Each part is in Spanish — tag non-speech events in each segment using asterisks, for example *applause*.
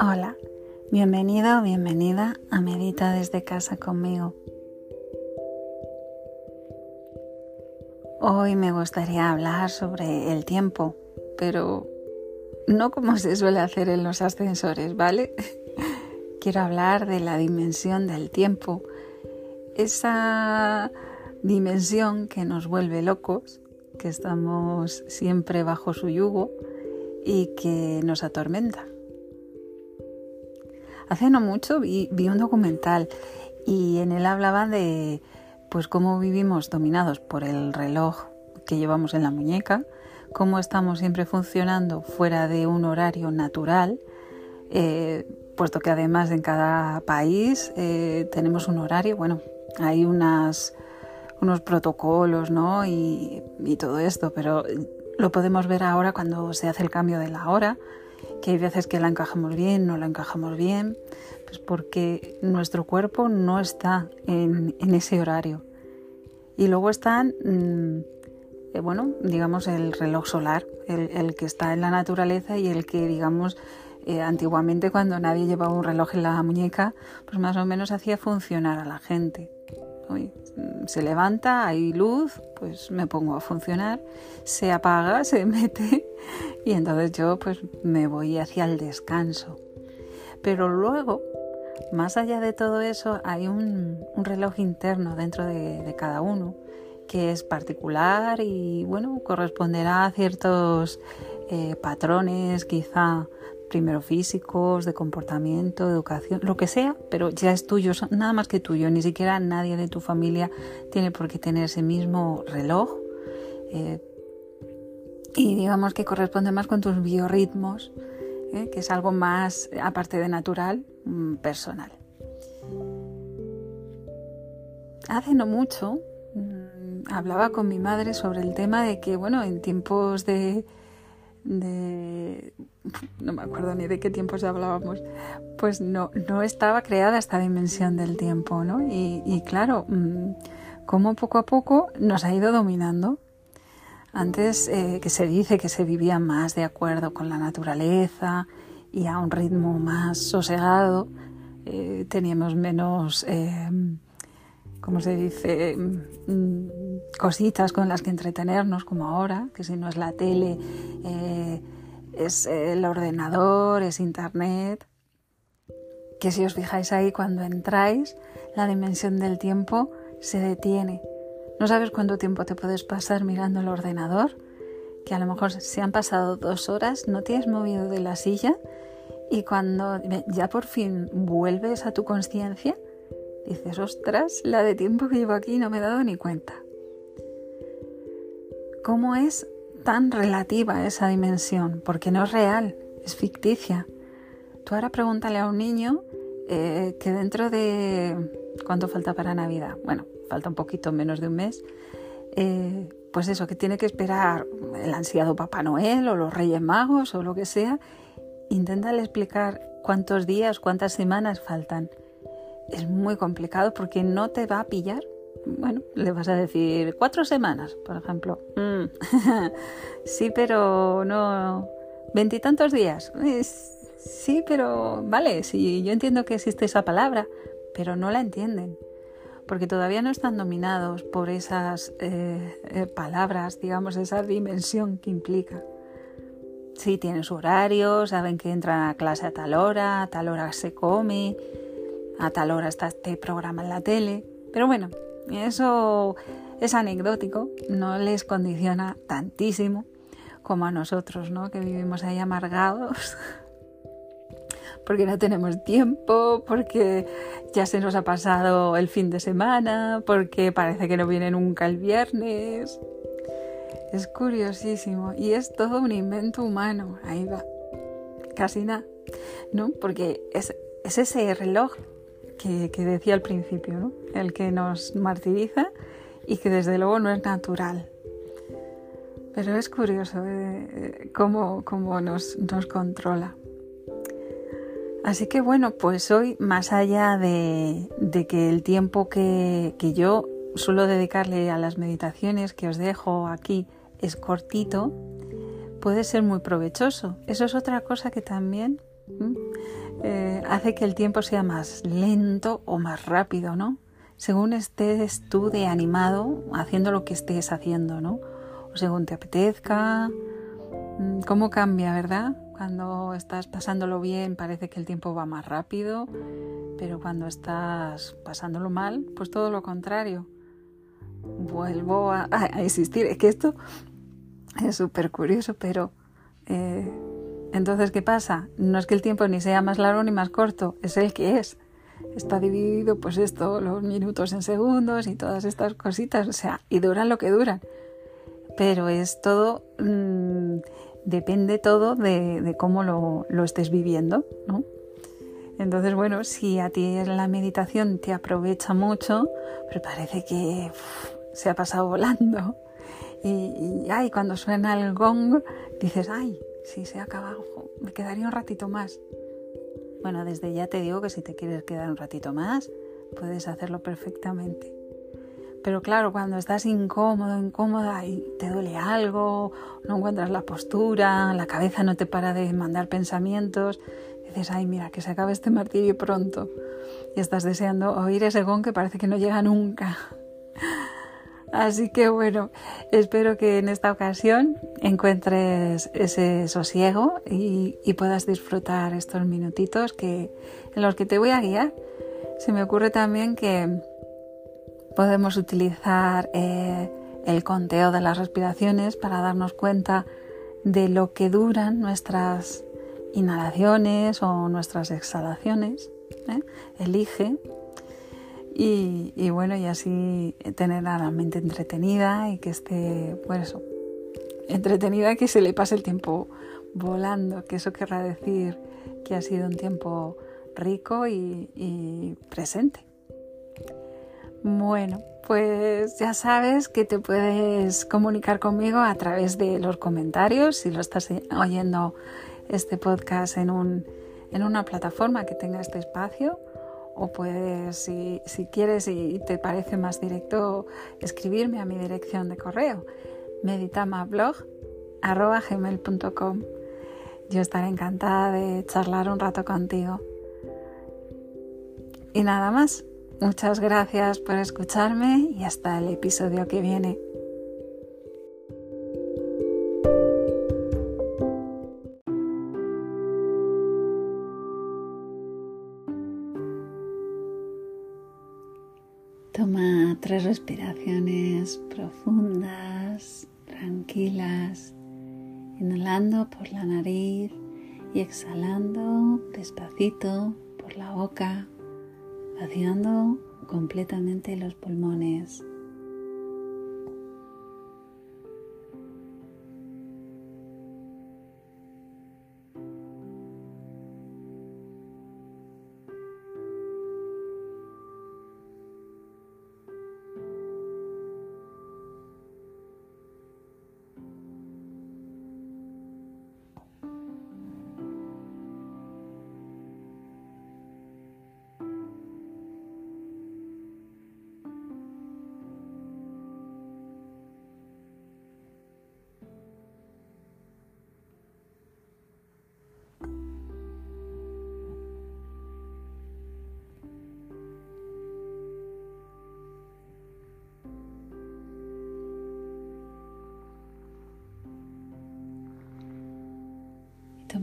Hola, bienvenido o bienvenida a Medita desde casa conmigo. Hoy me gustaría hablar sobre el tiempo, pero no como se suele hacer en los ascensores, ¿vale? *laughs* Quiero hablar de la dimensión del tiempo, esa dimensión que nos vuelve locos, que estamos siempre bajo su yugo y que nos atormenta. Hace no mucho vi, un documental y en él hablaban de pues cómo vivimos dominados por el reloj que llevamos en la muñeca, cómo estamos siempre funcionando fuera de un horario natural, eh, puesto que además en cada país eh, tenemos un horario, bueno, hay unas, unos protocolos ¿no? y, y todo esto, pero lo podemos ver ahora cuando se hace el cambio de la hora que hay veces que la encajamos bien, no la encajamos bien, pues porque nuestro cuerpo no está en, ese horario. Y luego están, mm, eh, bueno, digamos el reloj solar, el, que está en la naturaleza y el que, digamos, eh, antiguamente cuando nadie llevaba un reloj en la muñeca, pues más o menos hacía funcionar a la gente. Mm, se levanta, hay luz, pues me pongo a funcionar, se apaga, se *laughs* mete y entonces yo pues me voy hacia el descanso. Pero luego, más allá de todo eso, hay un, reloj interno dentro de, cada uno que es particular y bueno, corresponderá a ciertos eh, patrones quizá primero físicos, de comportamiento, educación, lo que sea, pero ya es tuyo, nada más que tuyo, ni siquiera nadie de tu familia tiene por qué tener ese mismo reloj. Eh, y digamos que corresponde más con tus biorritmos, eh, que es algo más, aparte de natural, mm, personal. Hace no mucho mm, hablaba con mi madre sobre el tema de que, bueno, en tiempos de, de *laughs* no me acuerdo ni de qué tiempos hablábamos, pues no, no estaba creada esta dimensión del tiempo, ¿no? Y, claro, mm, como poco a poco nos ha ido dominando. Antes eh, que se dice que se vivía más de acuerdo con la naturaleza y a un ritmo más sosegado, eh, teníamos menos eh, como se dice, mm, cositas con las que entretenernos como ahora, que si no es la tele, eh, es el ordenador, es internet, que si os fijáis ahí cuando entráis, la dimensión del tiempo se detiene. No sabes cuánto tiempo te puedes pasar mirando el ordenador, que a lo mejor se han pasado dos horas, no te has movido de la silla y cuando ya por fin vuelves a tu conciencia, Dices, ostras, la de tiempo que llevo aquí no me he dado ni cuenta. ¿Cómo es tan relativa esa dimensión? Porque no es real, es ficticia. Tú ahora pregúntale a un niño eh, que dentro de... ¿Cuánto falta para Navidad? Bueno, falta un poquito menos de un mes. Eh, pues eso, que tiene que esperar el ansiado Papá Noel o los Reyes Magos o lo que sea. Inténtale explicar cuántos días, cuántas semanas faltan es muy complicado porque no te va a pillar. Bueno, le vas a decir cuatro semanas, por ejemplo. Mm. *laughs* sí, pero no. Veintitantos días. Sí, pero vale, sí, yo entiendo que existe esa palabra, pero no la entienden. Porque todavía no están dominados por esas eh, eh, palabras, digamos, esa dimensión que implica. Sí, tienen su horario, saben que entran a clase a tal hora, a tal hora se come, a tal hora está este programa en la tele. Pero bueno, eso es anecdótico, no les condiciona tantísimo como a nosotros, ¿no? Que vivimos ahí amargados. *laughs* porque no tenemos tiempo, porque ya se nos ha pasado el fin de semana, porque parece que no viene nunca el viernes. Es curiosísimo y es todo un invento humano, ahí va, casi nada, ¿no? Porque es, es ese reloj que, decía al principio, ¿no? el que nos martiriza y que desde luego no es natural. Pero es curioso eh, cómo, cómo nos, nos, controla. Así que bueno, pues hoy, más allá de, que el tiempo que, yo suelo dedicarle a las meditaciones que os dejo aquí es cortito, puede ser muy provechoso. Eso es otra cosa que también eh, hace que el tiempo sea más lento o más rápido, ¿no? Según estés tú de animado haciendo lo que estés haciendo, ¿no? O según te apetezca. ¿Cómo cambia, verdad? Cuando estás pasándolo bien parece que el tiempo va más rápido, pero cuando estás pasándolo mal, pues todo lo contrario. Vuelvo a, existir. Es que esto es súper curioso, pero eh, entonces, ¿qué pasa? No es que el tiempo ni sea más largo ni más corto, es el que es. Está dividido, pues esto, los minutos en segundos y todas estas cositas, o sea, y duran lo que duran. Pero es todo mm, depende todo de, cómo lo, estés viviendo, ¿no? Entonces, bueno, si a ti la meditación te aprovecha mucho, pero parece que se ha pasado volando. Y, y, ay, cuando suena el gong, dices, ay, si se ha acabado, me quedaría un ratito más. Bueno, desde ya te digo que si te quieres quedar un ratito más, puedes hacerlo perfectamente. Pero claro, cuando estás incómodo, incómoda y te duele algo, no encuentras la postura, la cabeza no te para de mandar pensamientos, dices, ay, mira, que se acabe este martirio pronto. Y estás deseando oír ese gong que parece que no llega nunca. *laughs* Así que bueno, espero que en esta ocasión encuentres ese sosiego y, puedas disfrutar estos minutitos que, en los que te voy a guiar. Se me ocurre también que podemos utilizar eh, el conteo de las respiraciones para darnos cuenta de lo que duran nuestras inhalaciones o nuestras exhalaciones. ¿eh? Elige y, bueno, y así tener a la mente entretenida y que esté, pues eso, entretenida que se le pase el tiempo volando, que eso querrá decir que ha sido un tiempo rico y presente. Bueno, pues ya sabes que te puedes comunicar conmigo a través de los comentarios si lo estás oyendo este podcast en, un, en una plataforma que tenga este espacio o puedes, si, si quieres y te parece más directo, escribirme a mi dirección de correo meditamablog.gmail.com Yo estaré encantada de charlar un rato contigo. Y nada más. Muchas gracias por escucharme y hasta el episodio que viene. Toma tres respiraciones profundas, tranquilas, inhalando por la nariz y exhalando despacito por la boca vaciando completamente los pulmones.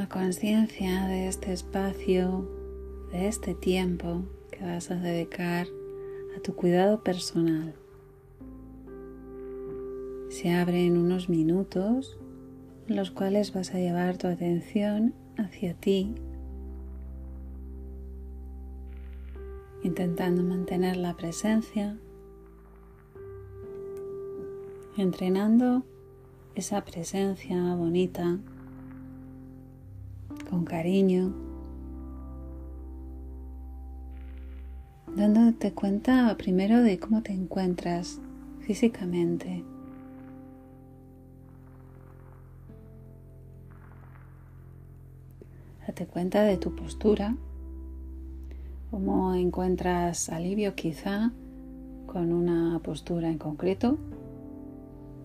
Toma conciencia de este espacio, de este tiempo que vas a dedicar a tu cuidado personal. Se abren unos minutos en los cuales vas a llevar tu atención hacia ti, intentando mantener la presencia, entrenando esa presencia bonita con cariño, dándote cuenta primero de cómo te encuentras físicamente. Date cuenta de tu postura, cómo encuentras alivio quizá con una postura en concreto.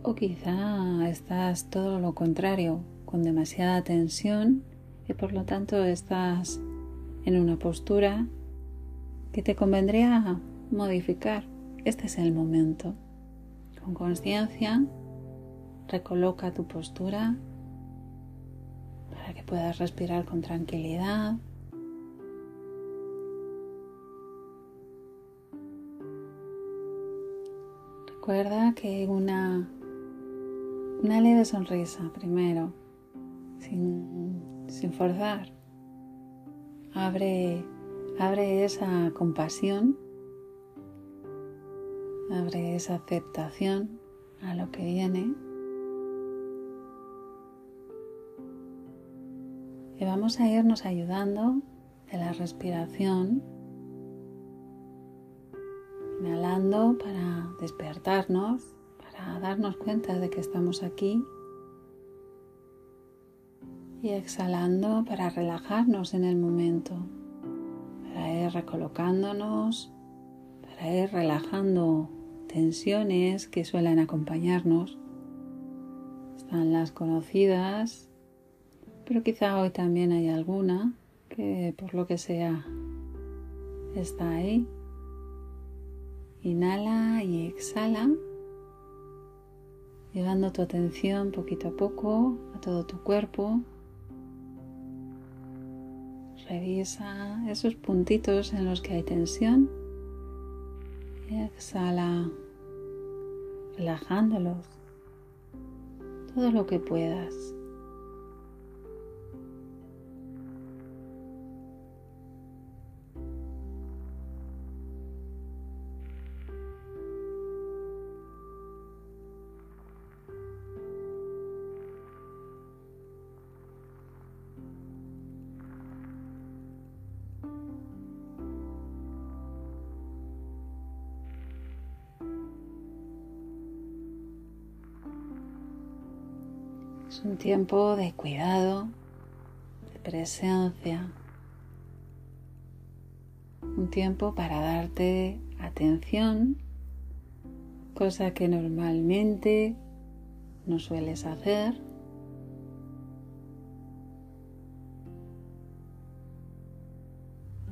O quizá estás todo lo contrario, con demasiada tensión y por lo tanto estás en una postura que te convendría modificar. Este es el momento. Con conciencia, recoloca tu postura para que puedas respirar con tranquilidad. Recuerda que una, una leve sonrisa primero, sin, sin forzar, abre, abre esa compasión, abre esa aceptación a lo que viene. Y vamos a irnos ayudando de la respiración Inhalando para despertarnos, para darnos cuenta de que estamos aquí. Y exhalando para relajarnos en el momento, para ir recolocándonos, para ir relajando tensiones que suelen acompañarnos. Están las conocidas, pero quizá hoy también hay alguna que por lo que sea está ahí Inhala y exhala, llevando tu atención poquito a poco a todo tu cuerpo. Revisa esos puntitos en los que hay tensión y exhala relajándolos todo lo que puedas. Es un tiempo de cuidado, de presencia, un tiempo para darte atención, cosa que normalmente no sueles hacer.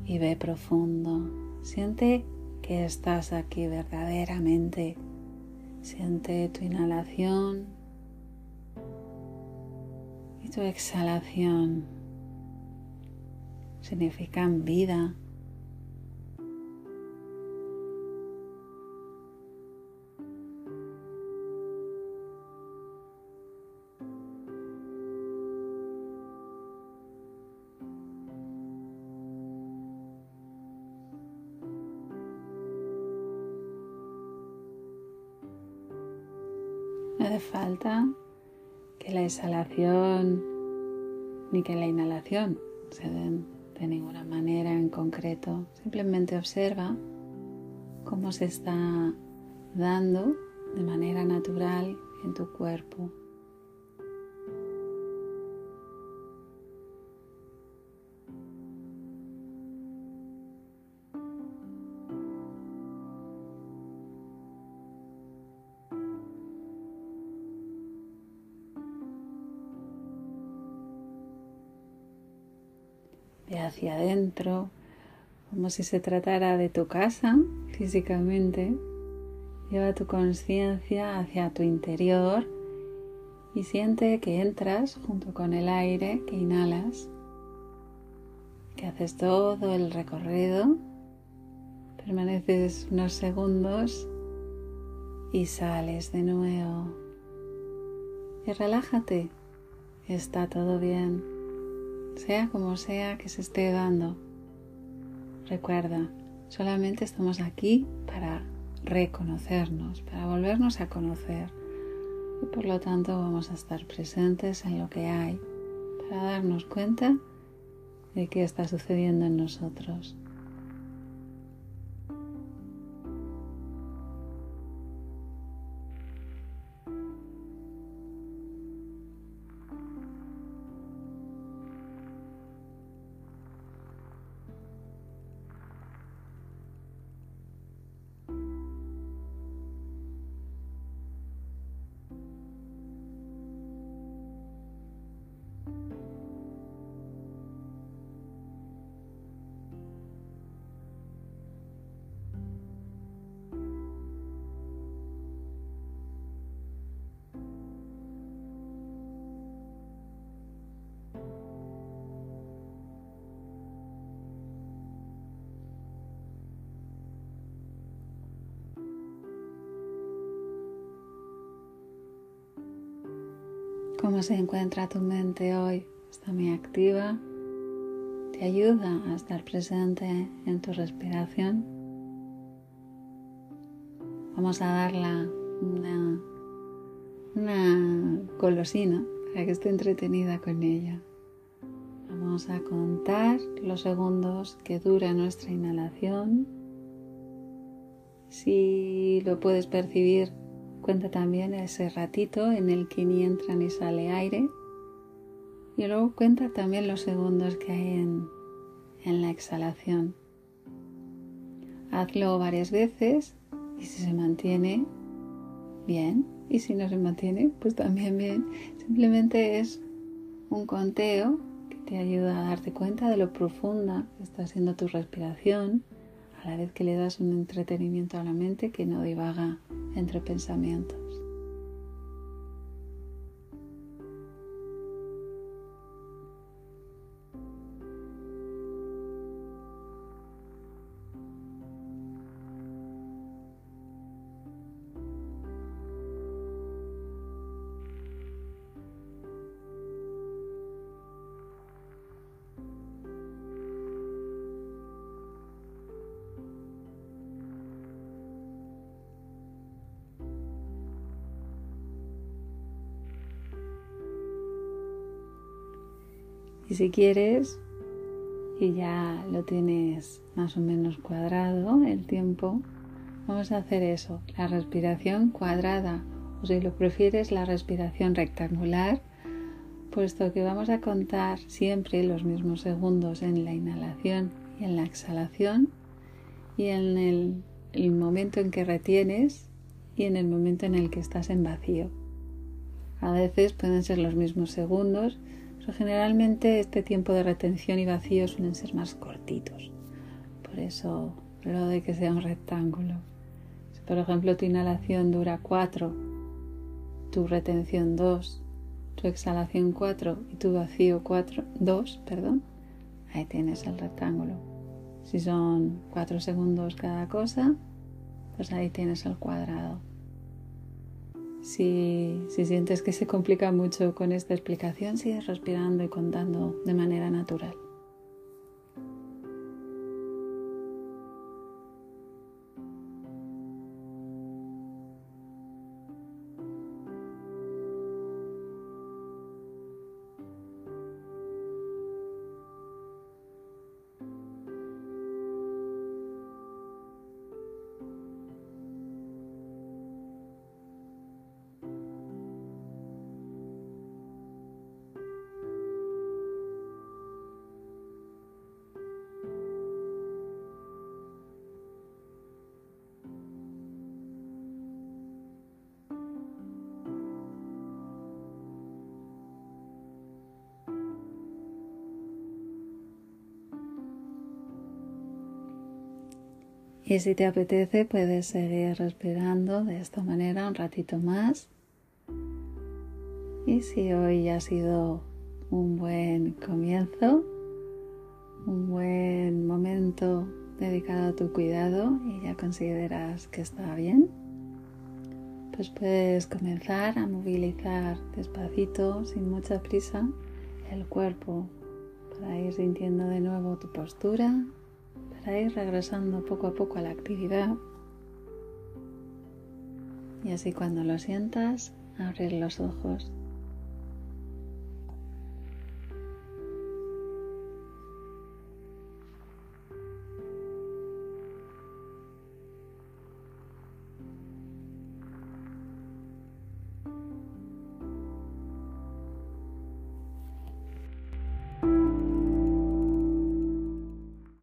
Y ve profundo, siente que estás aquí verdaderamente, siente tu inhalación tu exhalación significan vida. Hace falta que la exhalación ni que la inhalación se den de ninguna manera en concreto. Simplemente observa cómo se está dando de manera natural en tu cuerpo. Hacia adentro, como si se tratara de tu casa físicamente. Lleva tu conciencia hacia tu interior y siente que entras junto con el aire que inhalas, que haces todo el recorrido, permaneces unos segundos y sales de nuevo. Y relájate, está todo bien sea como sea que se esté dando. Recuerda, solamente estamos aquí para reconocernos, para volvernos a conocer. Y por lo tanto vamos a estar presentes en lo que hay, para darnos cuenta de qué está sucediendo en nosotros. ¿Cómo se encuentra tu mente hoy? ¿Está muy activa? ¿Te ayuda a estar presente en tu respiración? Vamos a darla una, una para que esté entretenida con ella. Vamos a contar los segundos que dura nuestra inhalación. Si lo puedes percibir, cuenta también ese ratito en el que ni entra ni sale aire. Y luego cuenta también los segundos que hay en, en la exhalación. Hazlo varias veces y si se mantiene, bien. Y si no se mantiene, pues también bien. Simplemente es un conteo te ayuda a darte cuenta de lo profunda que está siendo tu respiración, a la vez que le das un entretenimiento a la mente que no divaga entre pensamientos. Y si quieres, y ya lo tienes más o menos cuadrado el tiempo, vamos a hacer eso, la respiración cuadrada, o si lo prefieres, la respiración rectangular, puesto que vamos a contar siempre los mismos segundos en la inhalación y en la exhalación, y en el, el momento en que retienes y en el momento en el que estás en vacío. A veces pueden ser los mismos segundos, generalmente este tiempo de retención y vacío suelen ser más cortitos. Por eso lo de que sea un rectángulo. Si por ejemplo tu inhalación dura 4, tu retención 2, tu exhalación 4 y tu vacío 4, 2, perdón, ahí tienes el rectángulo. Si son 4 segundos cada cosa, pues ahí tienes el cuadrado. Si, sientes que se complica mucho con esta explicación, sigues respirando y contando de manera natural. Y si te apetece, puedes seguir respirando de esta manera un ratito más. Y si hoy ha sido un buen comienzo, un buen momento dedicado a tu cuidado y ya consideras que está bien, pues puedes comenzar a movilizar despacito, sin mucha prisa, el cuerpo para ir sintiendo de nuevo tu postura, para regresando poco a poco a la actividad. Y así cuando lo sientas, abrir los ojos.